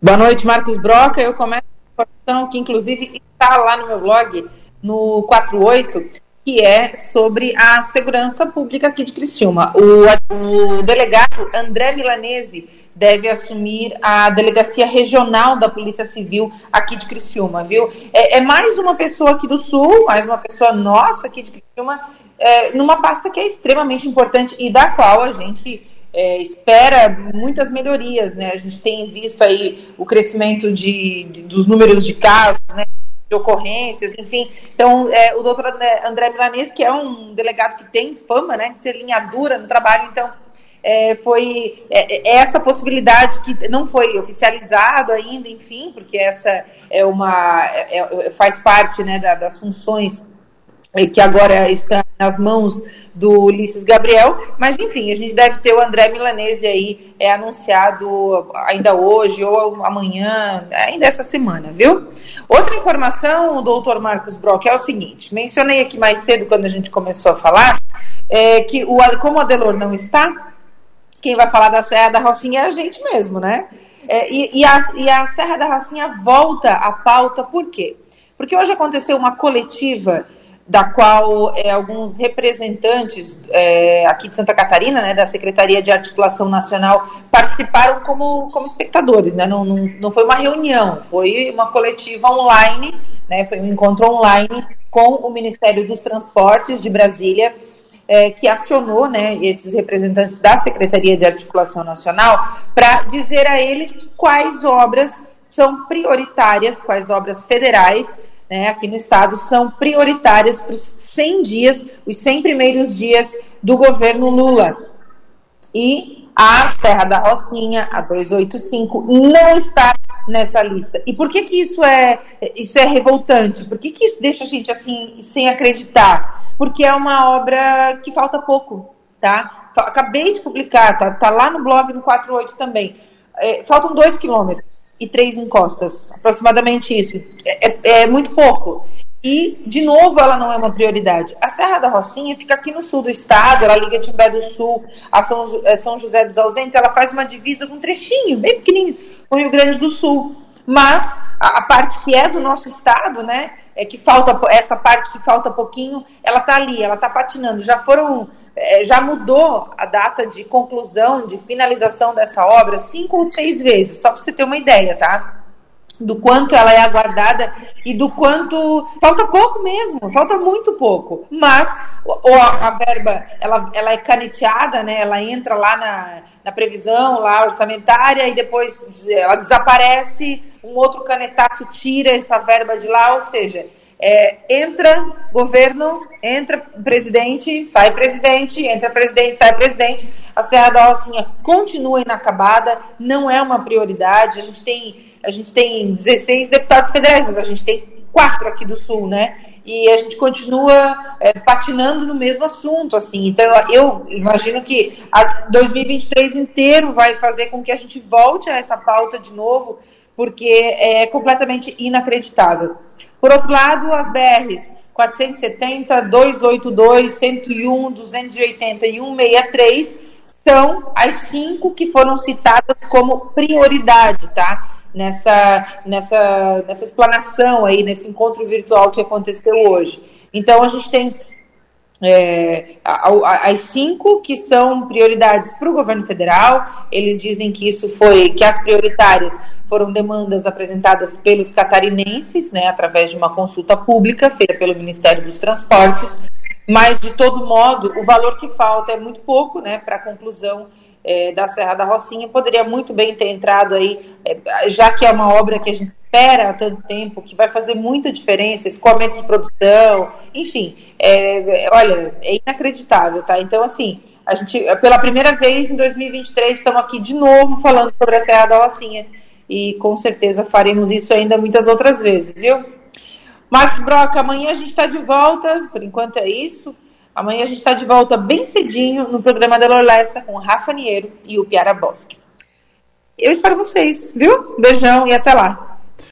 Boa noite, Marcos Broca. Eu começo a informação que, inclusive, está lá no meu blog, no 48, que é sobre a segurança pública aqui de Criciúma. O, o delegado André Milanese deve assumir a delegacia regional da Polícia Civil aqui de Criciúma, viu? É, é mais uma pessoa aqui do Sul, mais uma pessoa nossa aqui de Criciúma, é, numa pasta que é extremamente importante e da qual a gente é, espera muitas melhorias, né? A gente tem visto aí o crescimento de, de dos números de casos, né? de ocorrências, enfim. Então, é, o doutor André Milanese, que é um delegado que tem fama né, de ser linha dura no trabalho, então é, foi é, é essa possibilidade que não foi oficializado ainda, enfim, porque essa é uma é, é, faz parte né, da, das funções que agora está nas mãos do Ulisses Gabriel, mas enfim, a gente deve ter o André Milanese aí é anunciado ainda hoje ou amanhã, ainda essa semana, viu? Outra informação, o doutor Marcos Brock, é o seguinte, mencionei aqui mais cedo quando a gente começou a falar, é, que o, como o Adelor não está, quem vai falar da Serra da Rocinha é a gente mesmo, né? É, e, e, a, e a Serra da Rocinha volta à pauta, por quê? Porque hoje aconteceu uma coletiva da qual é, alguns representantes é, aqui de Santa Catarina, né, da Secretaria de Articulação Nacional, participaram como, como espectadores, né, não, não, não foi uma reunião, foi uma coletiva online, né, foi um encontro online com o Ministério dos Transportes de Brasília, é, que acionou né, esses representantes da Secretaria de Articulação Nacional para dizer a eles quais obras são prioritárias, quais obras federais né, aqui no estado são prioritárias para os 100 dias, os 100 primeiros dias do governo Lula. E a Serra da Rocinha, a 285, não está nessa lista. E por que, que isso, é, isso é revoltante? Por que, que isso deixa a gente assim sem acreditar? Porque é uma obra que falta pouco, tá? Acabei de publicar, tá, tá lá no blog no 48 também. É, faltam dois quilômetros e três encostas, aproximadamente isso. É, é, é, muito pouco. E, de novo, ela não é uma prioridade. A Serra da Rocinha fica aqui no sul do estado, ela liga Timbé do Sul a São, é, São José dos Ausentes, ela faz uma divisa com um trechinho, bem pequenininho, com o Rio Grande do Sul. Mas a, a, parte que é do nosso estado, né, é que falta, essa parte que falta pouquinho, ela está ali, ela está patinando. Já foram é, já mudou a data de conclusão, de finalização dessa obra cinco ou seis vezes, só para você ter uma ideia, tá? Do quanto ela é aguardada e do quanto. Falta pouco mesmo, falta muito pouco. Mas a, a verba ela, ela é caneteada, né? Ela entra lá na, na previsão lá orçamentária e depois ela desaparece, um outro canetaço tira essa verba de lá, ou seja, é, entra governo, entra presidente, sai presidente, entra presidente, sai presidente. A Serra da Rocinha continua inacabada, não é uma prioridade. A gente tem, a gente tem 16 deputados federais, mas a gente tem quatro aqui do Sul, né? E a gente continua é, patinando no mesmo assunto, assim. Então, eu imagino que a 2023 inteiro vai fazer com que a gente volte a essa pauta de novo, porque é completamente inacreditável. Por outro lado, as BRs 470, 282, 101, 280 e 163 são as cinco que foram citadas como prioridade, tá? Nessa, nessa, nessa explanação aí, nesse encontro virtual que aconteceu hoje. Então, a gente tem é, as cinco que são prioridades para o governo federal, eles dizem que isso foi, que as prioritárias foram demandas apresentadas pelos catarinenses, né, através de uma consulta pública feita pelo Ministério dos Transportes, mas de todo modo o valor que falta é muito pouco, né, para a conclusão é, da Serra da Rocinha, poderia muito bem ter entrado aí, é, já que é uma obra que a gente espera há tanto tempo, que vai fazer muita diferença, escoamento de produção, enfim, é, olha, é inacreditável, tá? Então, assim, a gente, pela primeira vez em 2023, estamos aqui de novo falando sobre a Serra da Rocinha, e com certeza faremos isso ainda muitas outras vezes, viu? Marcos Broca, amanhã a gente está de volta, por enquanto é isso. Amanhã a gente está de volta bem cedinho no programa da Lorlessa com o Rafa Niero e o Piara Bosque. Eu espero vocês, viu? Beijão e até lá.